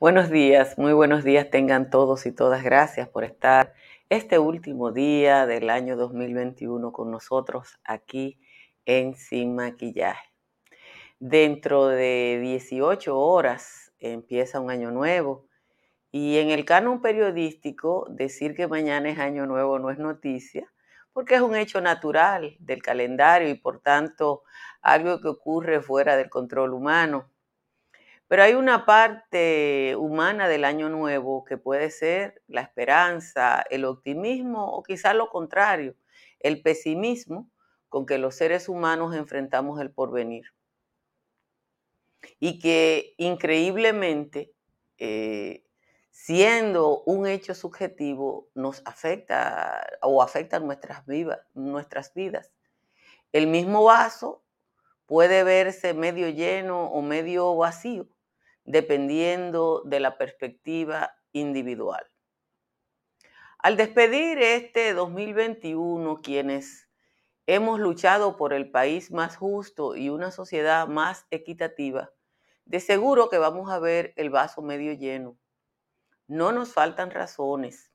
Buenos días, muy buenos días tengan todos y todas. Gracias por estar este último día del año 2021 con nosotros aquí en Sin Maquillaje. Dentro de 18 horas empieza un año nuevo y en el canon periodístico decir que mañana es año nuevo no es noticia porque es un hecho natural del calendario y por tanto algo que ocurre fuera del control humano. Pero hay una parte humana del año nuevo que puede ser la esperanza, el optimismo o quizás lo contrario, el pesimismo con que los seres humanos enfrentamos el porvenir. Y que increíblemente, eh, siendo un hecho subjetivo, nos afecta o afecta nuestras, nuestras vidas. El mismo vaso puede verse medio lleno o medio vacío dependiendo de la perspectiva individual. Al despedir este 2021, quienes hemos luchado por el país más justo y una sociedad más equitativa, de seguro que vamos a ver el vaso medio lleno. No nos faltan razones.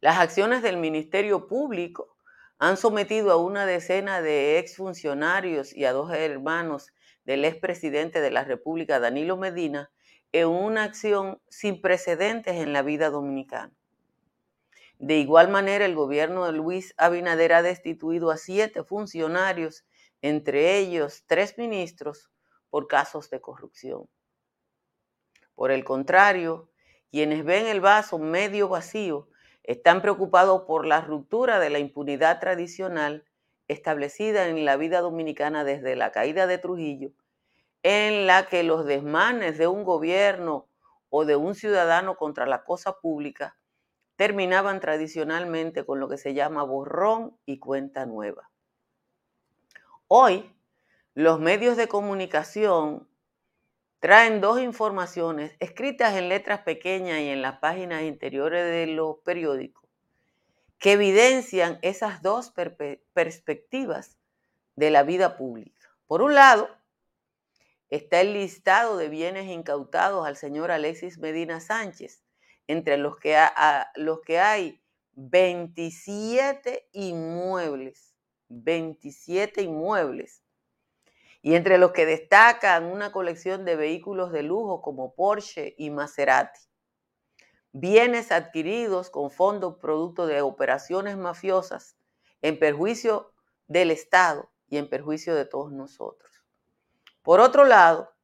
Las acciones del Ministerio Público han sometido a una decena de exfuncionarios y a dos hermanos del expresidente de la República, Danilo Medina, en una acción sin precedentes en la vida dominicana. De igual manera, el gobierno de Luis Abinader ha destituido a siete funcionarios, entre ellos tres ministros, por casos de corrupción. Por el contrario, quienes ven el vaso medio vacío están preocupados por la ruptura de la impunidad tradicional establecida en la vida dominicana desde la caída de Trujillo en la que los desmanes de un gobierno o de un ciudadano contra la cosa pública terminaban tradicionalmente con lo que se llama borrón y cuenta nueva. Hoy, los medios de comunicación traen dos informaciones escritas en letras pequeñas y en las páginas interiores de los periódicos que evidencian esas dos perspectivas de la vida pública. Por un lado, está el listado de bienes incautados al señor Alexis Medina Sánchez, entre los que, hay 27 inmuebles, 27 inmuebles, y entre los que destacan una colección de vehículos de lujo como Porsche y Maserati. Bienes adquiridos con fondos producto de operaciones mafiosas en perjuicio del Estado y en perjuicio de todos nosotros. Por otro lado,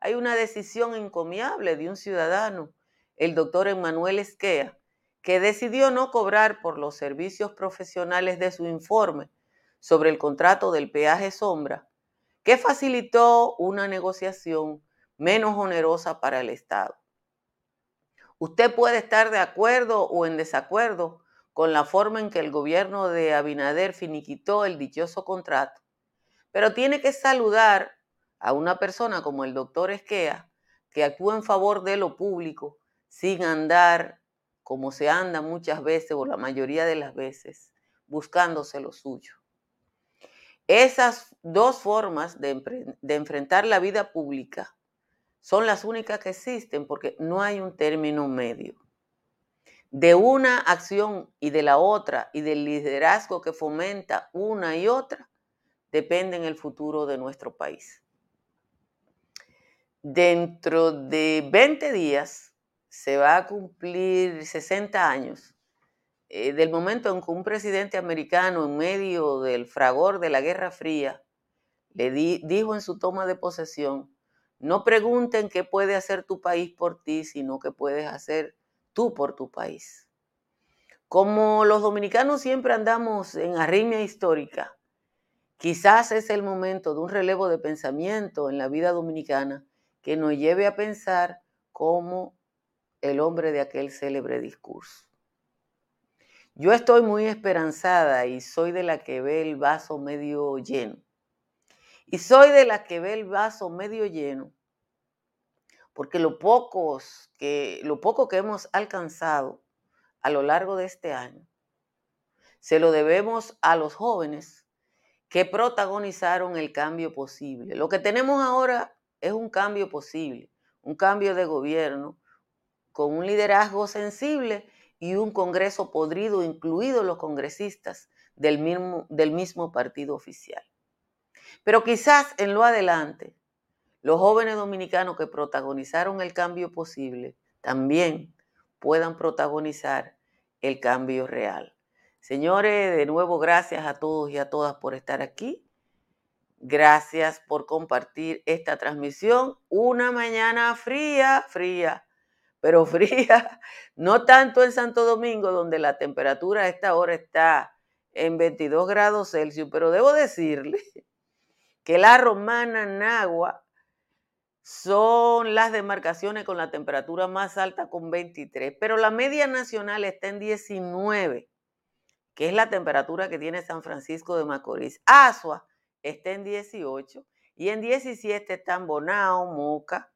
hay una decisión encomiable de un ciudadano, el doctor Emanuel Esquea, que decidió no cobrar por los servicios profesionales de su informe sobre el contrato del peaje sombra, que facilitó una negociación menos onerosa para el Estado. Usted puede estar de acuerdo o en desacuerdo con la forma en que el gobierno de Abinader finiquitó el dichoso contrato, pero tiene que saludar a una persona como el doctor Esquea, que actúa en favor de lo público sin andar como se anda muchas veces o la mayoría de las veces, buscándose lo suyo. Esas dos formas de, enfrentar la vida pública son las únicas que existen porque no hay un término medio. De una acción y de la otra y del liderazgo que fomenta una y otra, depende en el futuro de nuestro país. Dentro de 20 días se va a cumplir 60 años eh, del momento en que un presidente americano en medio del fragor de la Guerra Fría le dijo en su toma de posesión, no pregunten qué puede hacer tu país por ti, sino qué puedes hacer tú por tu país. Como los dominicanos siempre andamos en arritmia histórica, quizás es el momento de un relevo de pensamiento en la vida dominicana que nos lleve a pensar como el hombre de aquel célebre discurso. Yo estoy muy esperanzada y soy de la que ve el vaso medio lleno. Y soy de la que ve el vaso medio lleno porque lo, pocos que, lo poco que hemos alcanzado a lo largo de este año se lo debemos a los jóvenes que protagonizaron el cambio posible. Lo que tenemos ahora es un cambio posible, un cambio de gobierno con un liderazgo sensible y un Congreso podrido, incluidos los congresistas del mismo, partido oficial. Pero quizás en lo adelante los jóvenes dominicanos que protagonizaron el cambio posible también puedan protagonizar el cambio real. Señores, de nuevo gracias a todos y a todas por estar aquí. Gracias por compartir esta transmisión. Una mañana fría, fría, pero fría, no tanto en Santo Domingo, donde la temperatura a esta hora está en 22 grados Celsius, pero debo decirle que la romana Nagua son las demarcaciones con la temperatura más alta con 23, pero la media nacional está en 19, que es la temperatura que tiene San Francisco de Macorís. Asua está en 18 y en 17 están Bonao, Moca,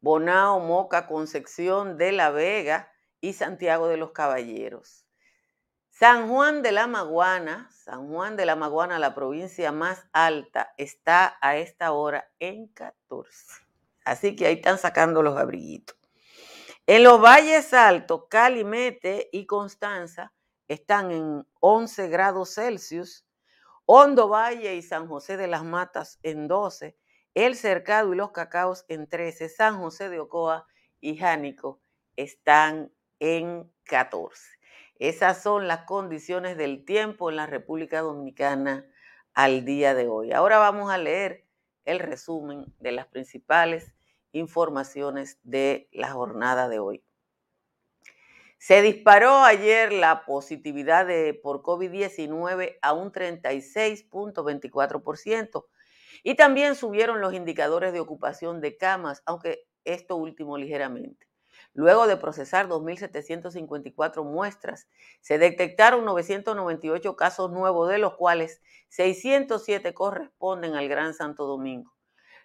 Bonao, Moca, Concepción de la Vega y Santiago de los Caballeros. San Juan de la Maguana, San Juan de la Maguana, la provincia más alta, está a esta hora en 14. Así que ahí están sacando los abriguitos. En los valles altos, Calimete y Constanza están en 11 grados Celsius. Hondo Valle y San José de las Matas en 12. El Cercado y los Cacaos en 13. San José de Ocoa y Jánico están en 14. Esas son las condiciones del tiempo en la República Dominicana al día de hoy. Ahora vamos a leer el resumen de las principales informaciones de la jornada de hoy. Se disparó ayer la positividad de, por COVID-19 a un 36.24% y también subieron los indicadores de ocupación de camas, aunque esto último ligeramente. Luego de procesar 2.754 muestras, se detectaron 998 casos nuevos, de los cuales 607 corresponden al Gran Santo Domingo.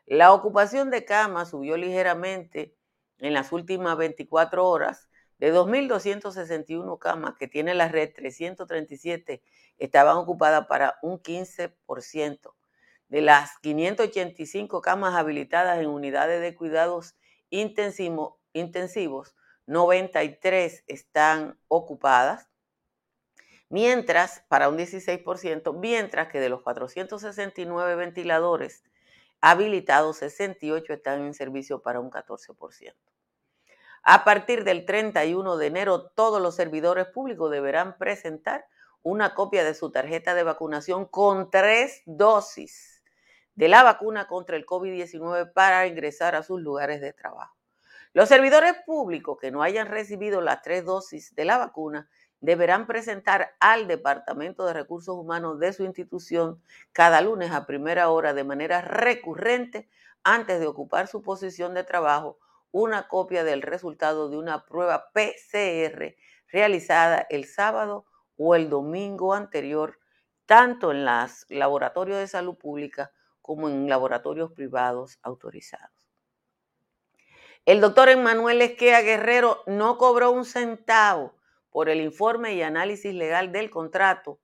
La ocupación de camas subió ligeramente en las últimas 24 horas. De 2.261 camas que tiene la red, 337 estaban ocupadas para un 15%. De las 585 camas habilitadas en unidades de cuidados intensivos, intensivos, 93 están ocupadas, mientras, para un 16%, mientras que de los 469 ventiladores habilitados, 68 están en servicio para un 14%. A partir del 31 de enero, todos los servidores públicos deberán presentar una copia de su tarjeta de vacunación con tres dosis de la vacuna contra el COVID-19 para ingresar a sus lugares de trabajo. Los servidores públicos que no hayan recibido las tres dosis de la vacuna deberán presentar al Departamento de Recursos Humanos de su institución cada lunes a primera hora de manera recurrente antes de ocupar su posición de trabajo una copia del resultado de una prueba PCR realizada el sábado o el domingo anterior, tanto en los laboratorios de salud pública como en laboratorios privados autorizados. El doctor Emmanuel Esquea Guerrero no cobró un centavo por el informe y análisis legal del contrato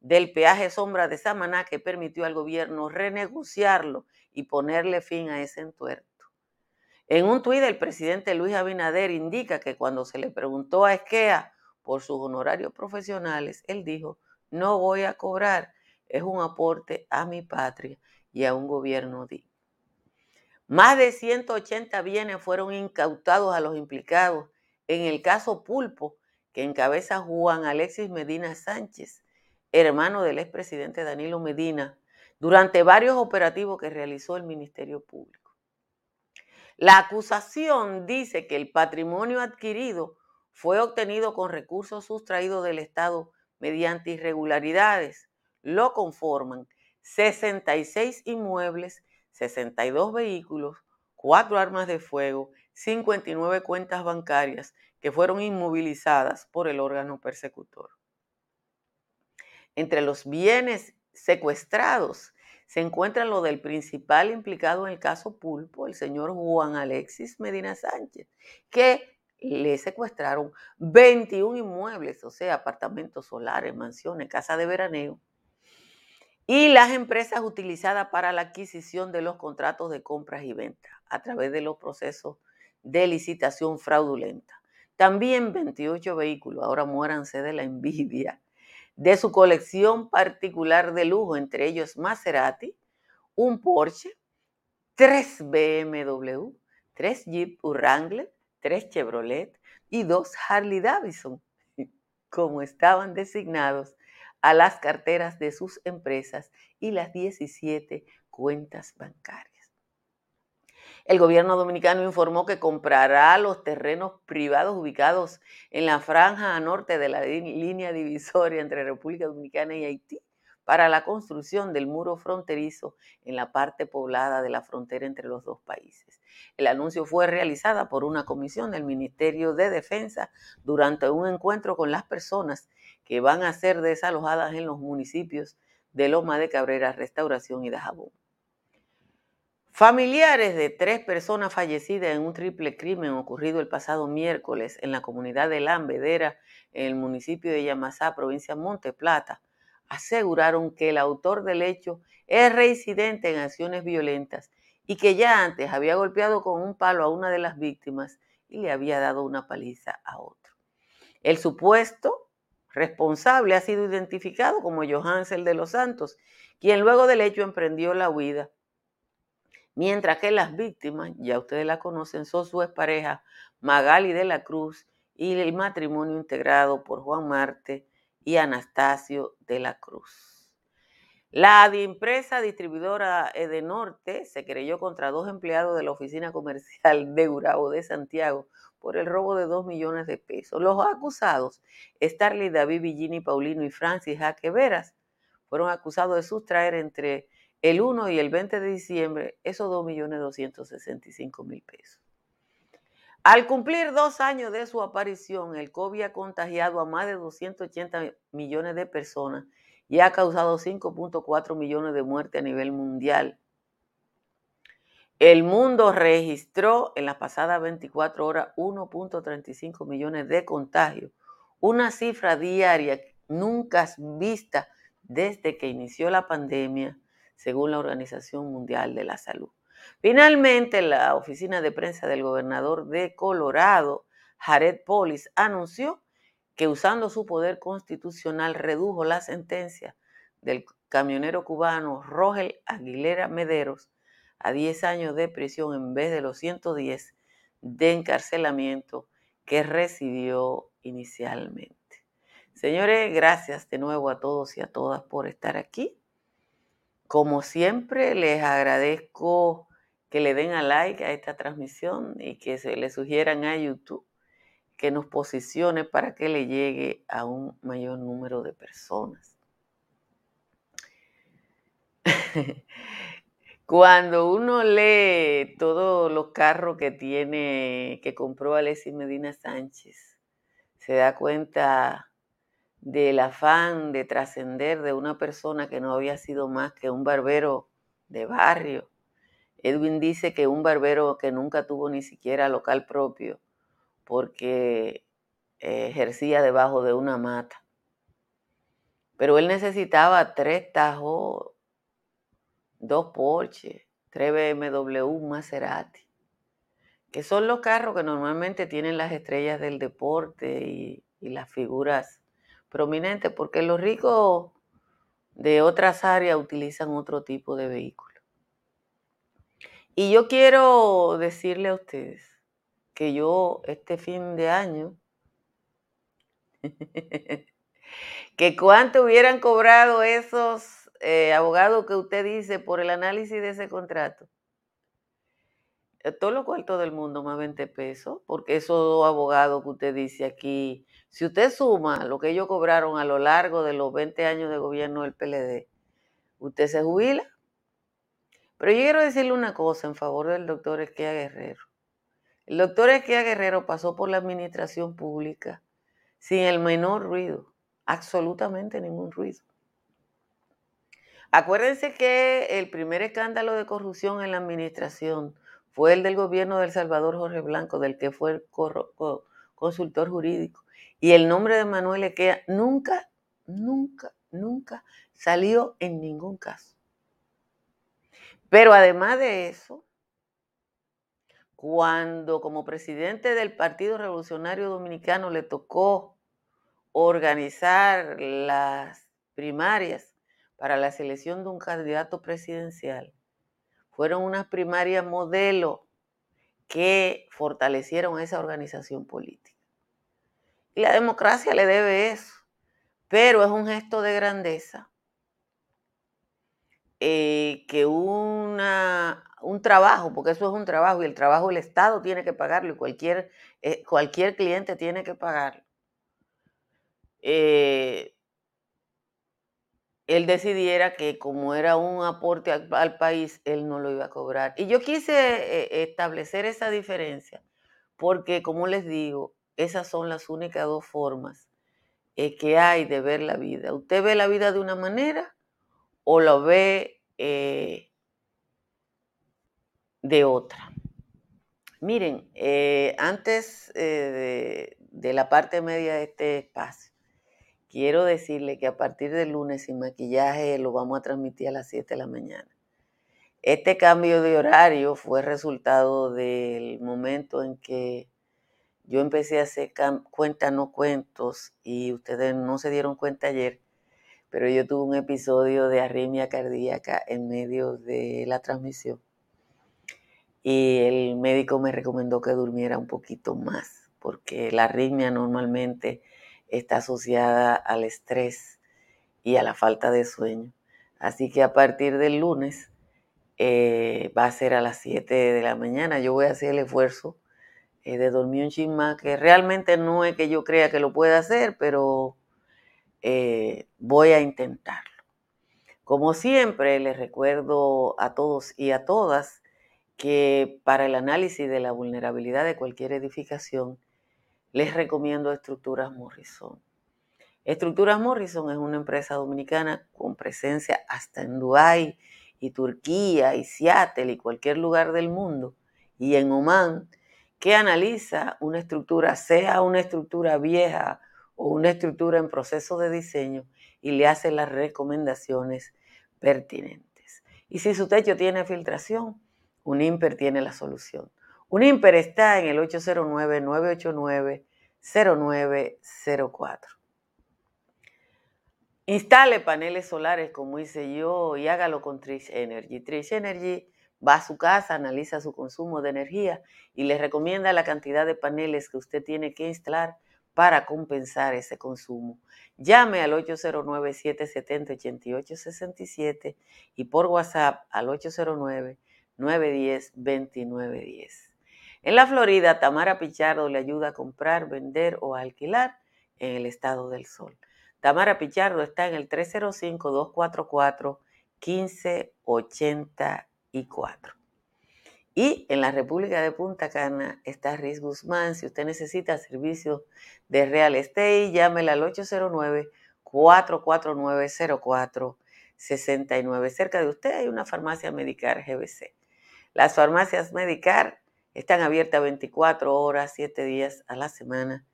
del peaje sombra de Samaná que permitió al gobierno renegociarlo y ponerle fin a ese entuerto. En un tuit el presidente Luis Abinader indica que cuando se le preguntó a Esquea por sus honorarios profesionales, él dijo, no voy a cobrar, es un aporte a mi patria y a un gobierno digno. Más de 180 bienes fueron incautados a los implicados en el caso Pulpo, que encabeza Juan Alexis Medina Sánchez, hermano del expresidente Danilo Medina, durante varios operativos que realizó el Ministerio Público. La acusación dice que el patrimonio adquirido fue obtenido con recursos sustraídos del Estado mediante irregularidades. Lo conforman 66 inmuebles 62 vehículos, cuatro armas de fuego, 59 cuentas bancarias que fueron inmovilizadas por el órgano persecutor. Entre los bienes secuestrados se encuentra lo del principal implicado en el caso Pulpo, el señor Juan Alexis Medina Sánchez, que le secuestraron 21 inmuebles, o sea, apartamentos solares, mansiones, casa de veraneo, y las empresas utilizadas para la adquisición de los contratos de compras y ventas a través de los procesos de licitación fraudulenta. También 28 vehículos, ahora muéranse de la envidia, de su colección particular de lujo, entre ellos Maserati, un Porsche, tres BMW, tres Jeep Wrangler, tres Chevrolet y dos Harley Davidson, como estaban designados a las carteras de sus empresas y las 17 cuentas bancarias. El gobierno dominicano informó que comprará los terrenos privados ubicados en la franja norte de la línea divisoria entre República Dominicana y Haití para la construcción del muro fronterizo en la parte poblada de la frontera entre los dos países. El anuncio fue realizada por una comisión del Ministerio de Defensa durante un encuentro con las personas que van a ser desalojadas en los municipios de Loma de Cabrera, Restauración y Dajabón. Familiares de tres personas fallecidas en un triple crimen ocurrido el pasado miércoles en la comunidad de Lambedera, en el municipio de Yamasá, provincia de Monte Plata, aseguraron que el autor del hecho es reincidente en acciones violentas y que ya antes había golpeado con un palo a una de las víctimas y le había dado una paliza a otro. El supuesto responsable ha sido identificado como Johansel de los Santos, quien luego del hecho emprendió la huida mientras que las víctimas, ya ustedes la conocen, son su expareja Magali de la Cruz y el matrimonio integrado por Juan Marte y Anastasio de la Cruz. La empresa distribuidora Edenorte se creyó contra dos empleados de la oficina comercial de Urabo de Santiago por el robo de dos millones de pesos. Los acusados, Starly David Villini Paulino y Francis Jaque Veras, fueron acusados de sustraer entre el 1 y el 20 de diciembre, esos 2.265.000 pesos. Al cumplir dos años de su aparición, el COVID ha contagiado a más de 280 millones de personas y ha causado 5.4 millones de muertes a nivel mundial. El mundo registró en las pasadas 24 horas 1.35 millones de contagios, una cifra diaria nunca vista desde que inició la pandemia según la Organización Mundial de la Salud. Finalmente, la oficina de prensa del gobernador de Colorado, Jared Polis, anunció que usando su poder constitucional redujo la sentencia del camionero cubano Rogel Aguilera Mederos a 10 años de prisión en vez de los 110 de encarcelamiento que recibió inicialmente. Señores, gracias de nuevo a todos y a todas por estar aquí. Como siempre, les agradezco que le den a like a esta transmisión y que se le sugieran a YouTube que nos posicione para que le llegue a un mayor número de personas. Cuando uno lee todos los carros que tiene, que compró Alexis Medina Sánchez, se da cuenta del afán de trascender de una persona que no había sido más que un barbero de barrio. Edwin dice que un barbero que nunca tuvo ni siquiera local propio porque ejercía debajo de una mata. Pero él necesitaba tres Tajo, dos Porsche, tres BMW, Maserati, que son los carros que normalmente tienen las estrellas del deporte y las figuras prominente porque los ricos de otras áreas utilizan otro tipo de vehículo. Y yo quiero decirle a ustedes que yo este fin de año, que cuánto hubieran cobrado esos eh, abogados que usted dice por el análisis de ese contrato. Eh, todo lo cuarto del mundo más 20 pesos, porque esos abogados que usted dice aquí si usted suma lo que ellos cobraron a lo largo de los 20 años de gobierno del PLD, usted se jubila. Pero yo quiero decirle una cosa en favor del doctor Esquia Guerrero. El doctor Esquia Guerrero pasó por la administración pública sin el menor ruido, absolutamente ningún ruido. Acuérdense que el primer escándalo de corrupción en la administración fue el del gobierno del Salvador Jorge Blanco, del que fue el consultor jurídico. Y el nombre de Manuel Equea nunca, nunca, nunca salió en ningún caso. Pero además de eso, cuando como presidente del Partido Revolucionario Dominicano le tocó organizar las primarias para la selección de un candidato presidencial, fueron unas primarias modelo que fortalecieron esa organización política. La democracia le debe eso, pero es un gesto de grandeza eh, que una, un trabajo, porque eso es un trabajo y el trabajo el Estado tiene que pagarlo y cualquier, eh, cualquier cliente tiene que pagarlo. Eh, él decidiera que como era un aporte al, país, él no lo iba a cobrar. Y yo quise establecer esa diferencia, porque como les digo, esas son las únicas dos formas eh, que hay de ver la vida. Usted ve la vida de una manera o lo ve eh, de otra. Miren, antes de la parte media de este espacio, quiero decirle que a partir del lunes sin maquillaje lo vamos a transmitir a las 7 de la mañana. Este cambio de horario fue resultado del momento en que yo empecé a hacer cuentas no cuentos y ustedes no se dieron cuenta ayer, pero yo tuve un episodio de arritmia cardíaca en medio de la transmisión y el médico me recomendó que durmiera un poquito más porque la arritmia normalmente está asociada al estrés y a la falta de sueño. Así que a partir del lunes eh, va a ser a las 7 de la mañana. Yo voy a hacer el esfuerzo eh, de dormir un chin más, que realmente no es que yo crea que lo pueda hacer, pero eh, voy a intentarlo. Como siempre, les recuerdo a todos y a todas que para el análisis de la vulnerabilidad de cualquier edificación, les recomiendo Estructuras Morrison. Estructuras Morrison es una empresa dominicana con presencia hasta en Dubái y Turquía y Seattle y cualquier lugar del mundo y en Oman que analiza una estructura, sea una estructura vieja o una estructura en proceso de diseño y le hace las recomendaciones pertinentes. Y si su techo tiene filtración, un IMPER tiene la solución. Un IMPER está en el 809-989-0904. Instale paneles solares como hice yo y hágalo con Trish Energy. Trish Energy va a su casa, analiza su consumo de energía y le recomienda la cantidad de paneles que usted tiene que instalar para compensar ese consumo. Llame al 809-770-8867 y por WhatsApp al 809-910-2910. En la Florida, Tamara Pichardo le ayuda a comprar, vender o alquilar en el estado del sol. Tamara Pichardo está en el 305-244-1584. Y en la República de Punta Cana está Riz Guzmán. Si usted necesita servicios de real estate, llámela al 809-449-0469. Cerca de usted hay una farmacia Medicar GBC. Las farmacias Medicar están abiertas 24 horas, 7 días a la semana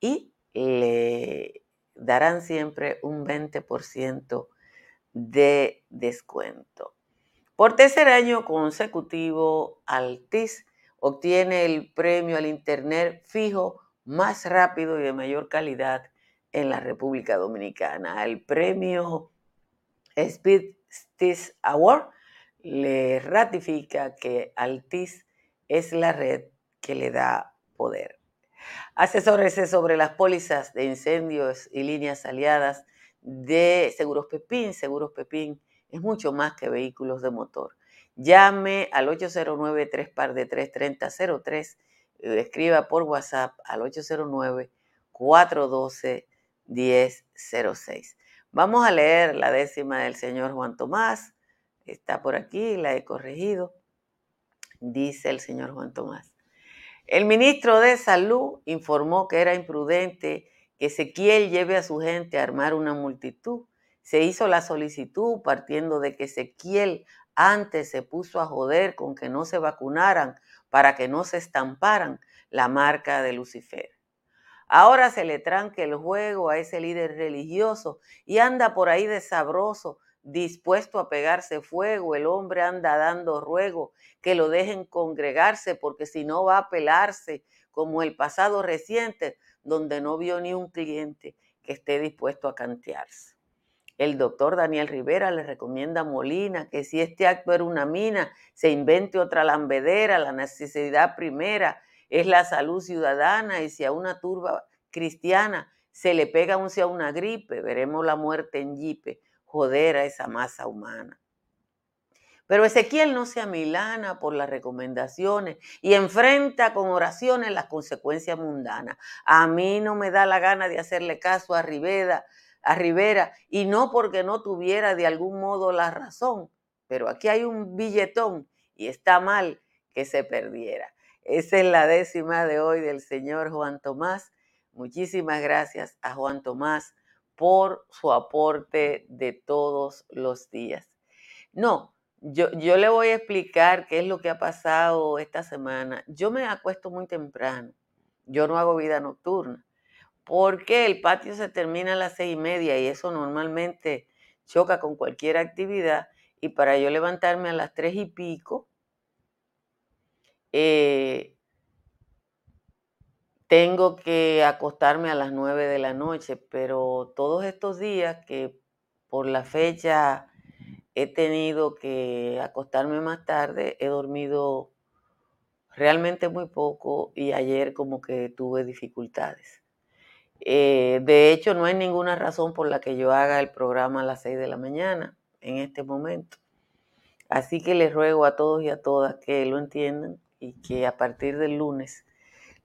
y le darán siempre un 20% de descuento. Por tercer año consecutivo, Altis obtiene el premio al Internet fijo más rápido y de mayor calidad en la República Dominicana. El premio Speed Award le ratifica que Altis es la red que le da poder. Asesórese sobre las pólizas de incendios y líneas aliadas de Seguros Pepín. Seguros Pepín es mucho más que vehículos de motor. Llame al 809 3 par de 33003 escriba por WhatsApp al 809 412 1006. Vamos a leer la décima del señor Juan Tomás está por aquí, la he corregido, dice el señor Juan Tomás. El ministro de Salud informó que era imprudente que Ezequiel lleve a su gente a armar una multitud. Se hizo la solicitud partiendo de que Ezequiel antes se puso a joder con que no se vacunaran para que no se estamparan la marca de Lucifer. Ahora se le tranque el juego a ese líder religioso y anda por ahí de sabroso, dispuesto a pegarse fuego. El hombre anda dando ruego que lo dejen congregarse porque si no va a pelarse como el pasado reciente donde no vio ni un cliente que esté dispuesto a cantearse. El doctor Daniel Rivera le recomienda a Molina que si este acto era una mina, se invente otra lambedera, la necesidad primera es la salud ciudadana y si a una turba cristiana se le pega un a una gripe, veremos la muerte en jipe, joder a esa masa humana. Pero Ezequiel no se amilana por las recomendaciones y enfrenta con oraciones las consecuencias mundanas. A mí no me da la gana de hacerle caso a Rivera, a Rivera, y no porque no tuviera de algún modo la razón, pero aquí hay un billetón y está mal que se perdiera. Esa es la décima de hoy del señor Juan Tomás. Muchísimas gracias a Juan Tomás por su aporte de todos los días. No, yo, yo le voy a explicar qué es lo que ha pasado esta semana. Yo me acuesto muy temprano. Yo no hago vida nocturna porque el patio se termina a las seis y media y eso normalmente choca con cualquier actividad. Y para yo levantarme a las tres y pico, eh, tengo que acostarme a las nueve de la noche, pero todos estos días que por la fecha he tenido que acostarme más tarde, he dormido realmente muy poco y ayer como que tuve dificultades. Eh, de hecho, no hay ninguna razón por la que yo haga el programa a las 6 de la mañana en este momento. Así que les ruego a todos y a todas que lo entiendan y que a partir del lunes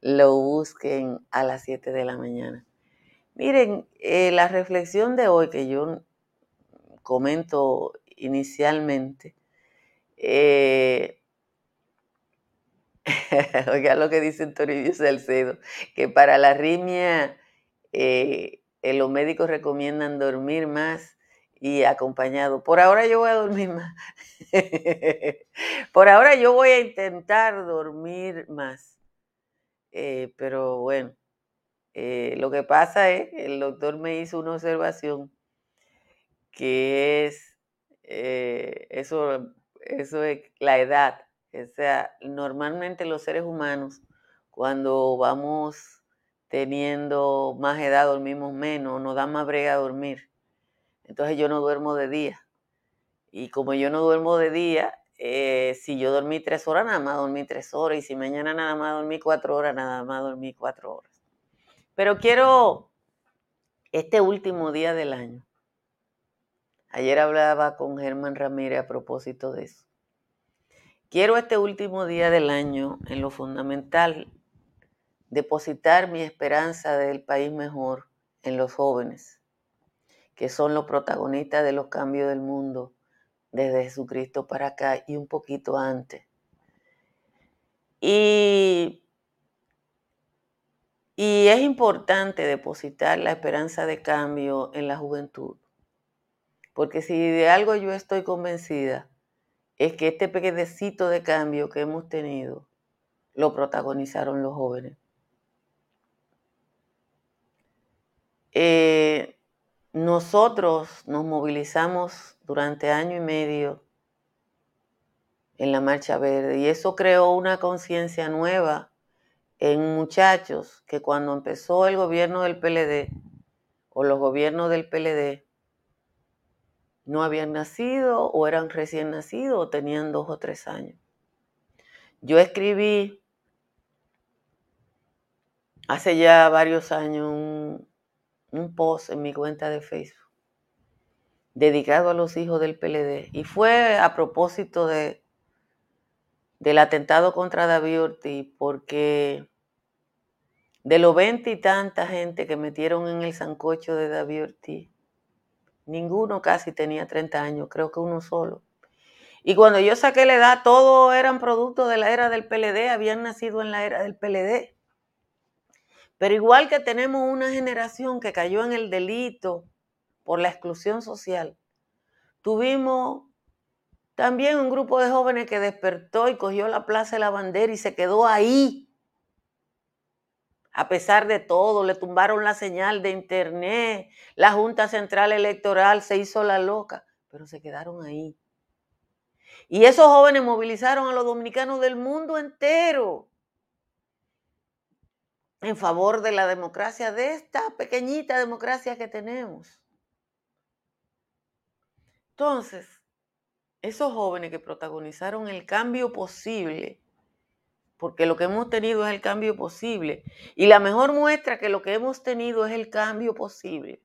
lo busquen a las 7 de la mañana. Miren, eh, la reflexión de hoy que yo comento inicialmente, eh, oiga lo que dice Toribio Salcedo, que para la rimia eh, eh, los médicos recomiendan dormir más y acompañado. Por ahora yo voy a dormir más. Por ahora yo voy a intentar dormir más. Eh, pero bueno, lo que pasa es que el doctor me hizo una observación que es, eso, eso es la edad. O sea, normalmente los seres humanos, cuando vamos teniendo más edad dormimos menos, nos da más brega dormir. Entonces yo no duermo de día. Y como yo no duermo de día, eh, si yo dormí tres horas, nada más dormí tres horas. Y si mañana nada más dormí cuatro horas, nada más dormí cuatro horas. Pero quiero este último día del año. Ayer hablaba con Germán Ramírez a propósito de eso. Quiero este último día del año en lo fundamental depositar mi esperanza del país mejor en los jóvenes, que son los protagonistas de los cambios del mundo desde Jesucristo para acá y un poquito antes. Y, y es importante depositar la esperanza de cambio en la juventud, porque si de algo yo estoy convencida, es que este pequeñecito de cambio que hemos tenido lo protagonizaron los jóvenes. Eh, nosotros nos movilizamos durante año y medio en la Marcha Verde y eso creó una conciencia nueva en muchachos que cuando empezó el gobierno del PLD o los gobiernos del PLD no habían nacido o eran recién nacidos o tenían dos o tres años. Yo escribí hace ya varios años un, un post en mi cuenta de Facebook dedicado a los hijos del PLD y fue a propósito de, del atentado contra David Ortiz porque de los veinte y tanta gente que metieron en el sancocho de David Ortiz, ninguno casi tenía 30 años, creo que uno solo. Y cuando yo saqué la edad, todos eran productos de la era del PLD, habían nacido en la era del PLD. Pero igual que tenemos una generación que cayó en el delito por la exclusión social, tuvimos también un grupo de jóvenes que despertó y cogió la Plaza de la Bandera y se quedó ahí. A pesar de todo, le tumbaron la señal de internet, la Junta Central Electoral se hizo la loca, pero se quedaron ahí. Y esos jóvenes movilizaron a los dominicanos del mundo entero en favor de la democracia, de esta pequeñita democracia que tenemos. Entonces, esos jóvenes que protagonizaron el cambio posible, porque lo que hemos tenido es el cambio posible, y la mejor muestra que lo que hemos tenido es el cambio posible,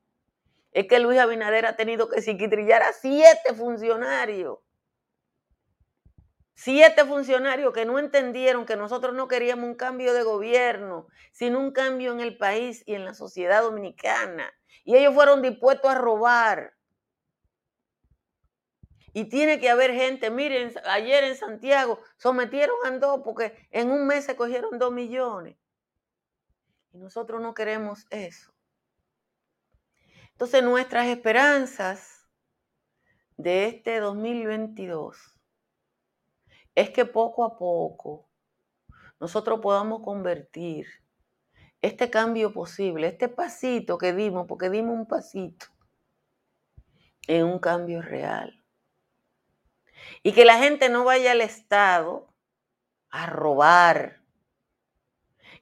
es que Luis Abinader ha tenido que psiquitrillar a siete funcionarios Siete funcionarios que no entendieron que nosotros no queríamos un cambio de gobierno, sino un cambio en el país y en la sociedad dominicana. Y ellos fueron dispuestos a robar. Y tiene que haber gente, miren, ayer en Santiago sometieron a dos porque en un mes se cogieron dos millones. Y nosotros no queremos eso. Entonces nuestras esperanzas de este 2022 es que poco a poco nosotros podamos convertir este cambio posible, este pasito que dimos, porque dimos un pasito, en un cambio real. Y que la gente no vaya al Estado a robar.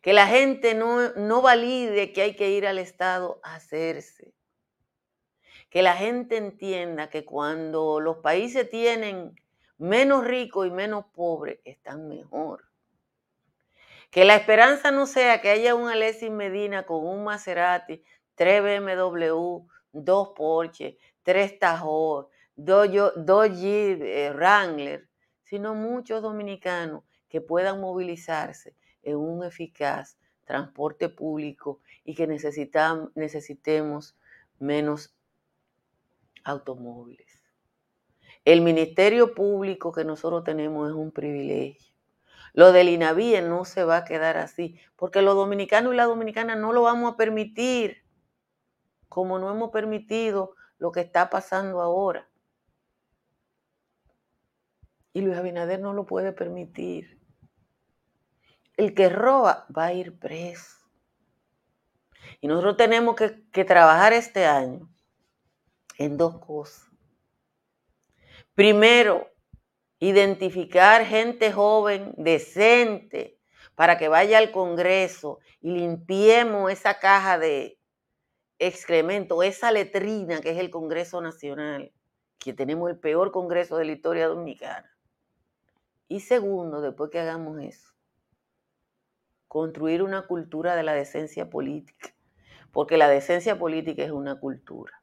Que la gente no, no valide que hay que ir al Estado a hacerse. Que la gente entienda que cuando los países tienen menos ricos y menos pobres están mejor. Que la esperanza no sea que haya un Alexis Medina con un Maserati, tres BMW, dos Porsche, tres Tahoe, dos, Jeep eh, Wrangler, sino muchos dominicanos que puedan movilizarse en un eficaz transporte público y que necesitemos menos automóviles. El ministerio público que nosotros tenemos es un privilegio. Lo del INAVIE no se va a quedar así, porque los dominicanos y las dominicanas no lo vamos a permitir, como no hemos permitido lo que está pasando ahora. Y Luis Abinader no lo puede permitir. El que roba va a ir preso. Y nosotros tenemos que, que trabajar este año en dos cosas. Primero, identificar gente joven, decente, para que vaya al Congreso y limpiemos esa caja de excremento, esa letrina que es el Congreso Nacional, que tenemos el peor Congreso de la historia dominicana. Y segundo, después que hagamos eso, construir una cultura de la decencia política, porque la decencia política es una cultura.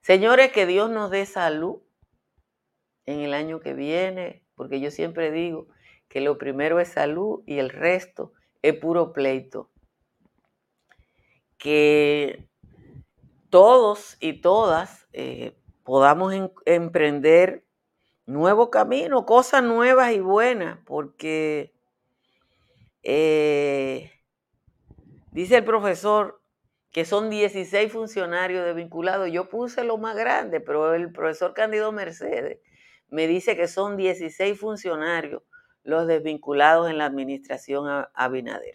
Señores, que Dios nos dé salud en el año que viene, porque yo siempre digo que lo primero es salud y el resto es puro pleito. Que todos y todas eh, podamos emprender nuevo camino, cosas nuevas y buenas, porque eh, dice el profesor que son 16 funcionarios desvinculados. Yo puse lo más grande, pero el profesor Cándido Mercedes me dice que son 16 funcionarios los desvinculados en la administración Abinader.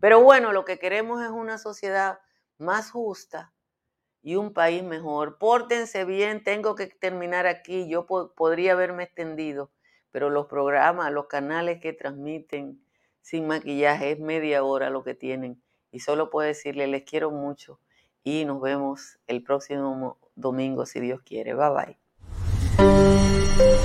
Pero bueno, lo que queremos es una sociedad más justa y un país mejor. Pórtense bien, tengo que terminar aquí, yo podría haberme extendido, pero los programas, los canales que transmiten sin maquillaje es media hora lo que tienen. Y solo puedo decirle, les quiero mucho y nos vemos el próximo domingo si Dios quiere. Bye bye. thank you.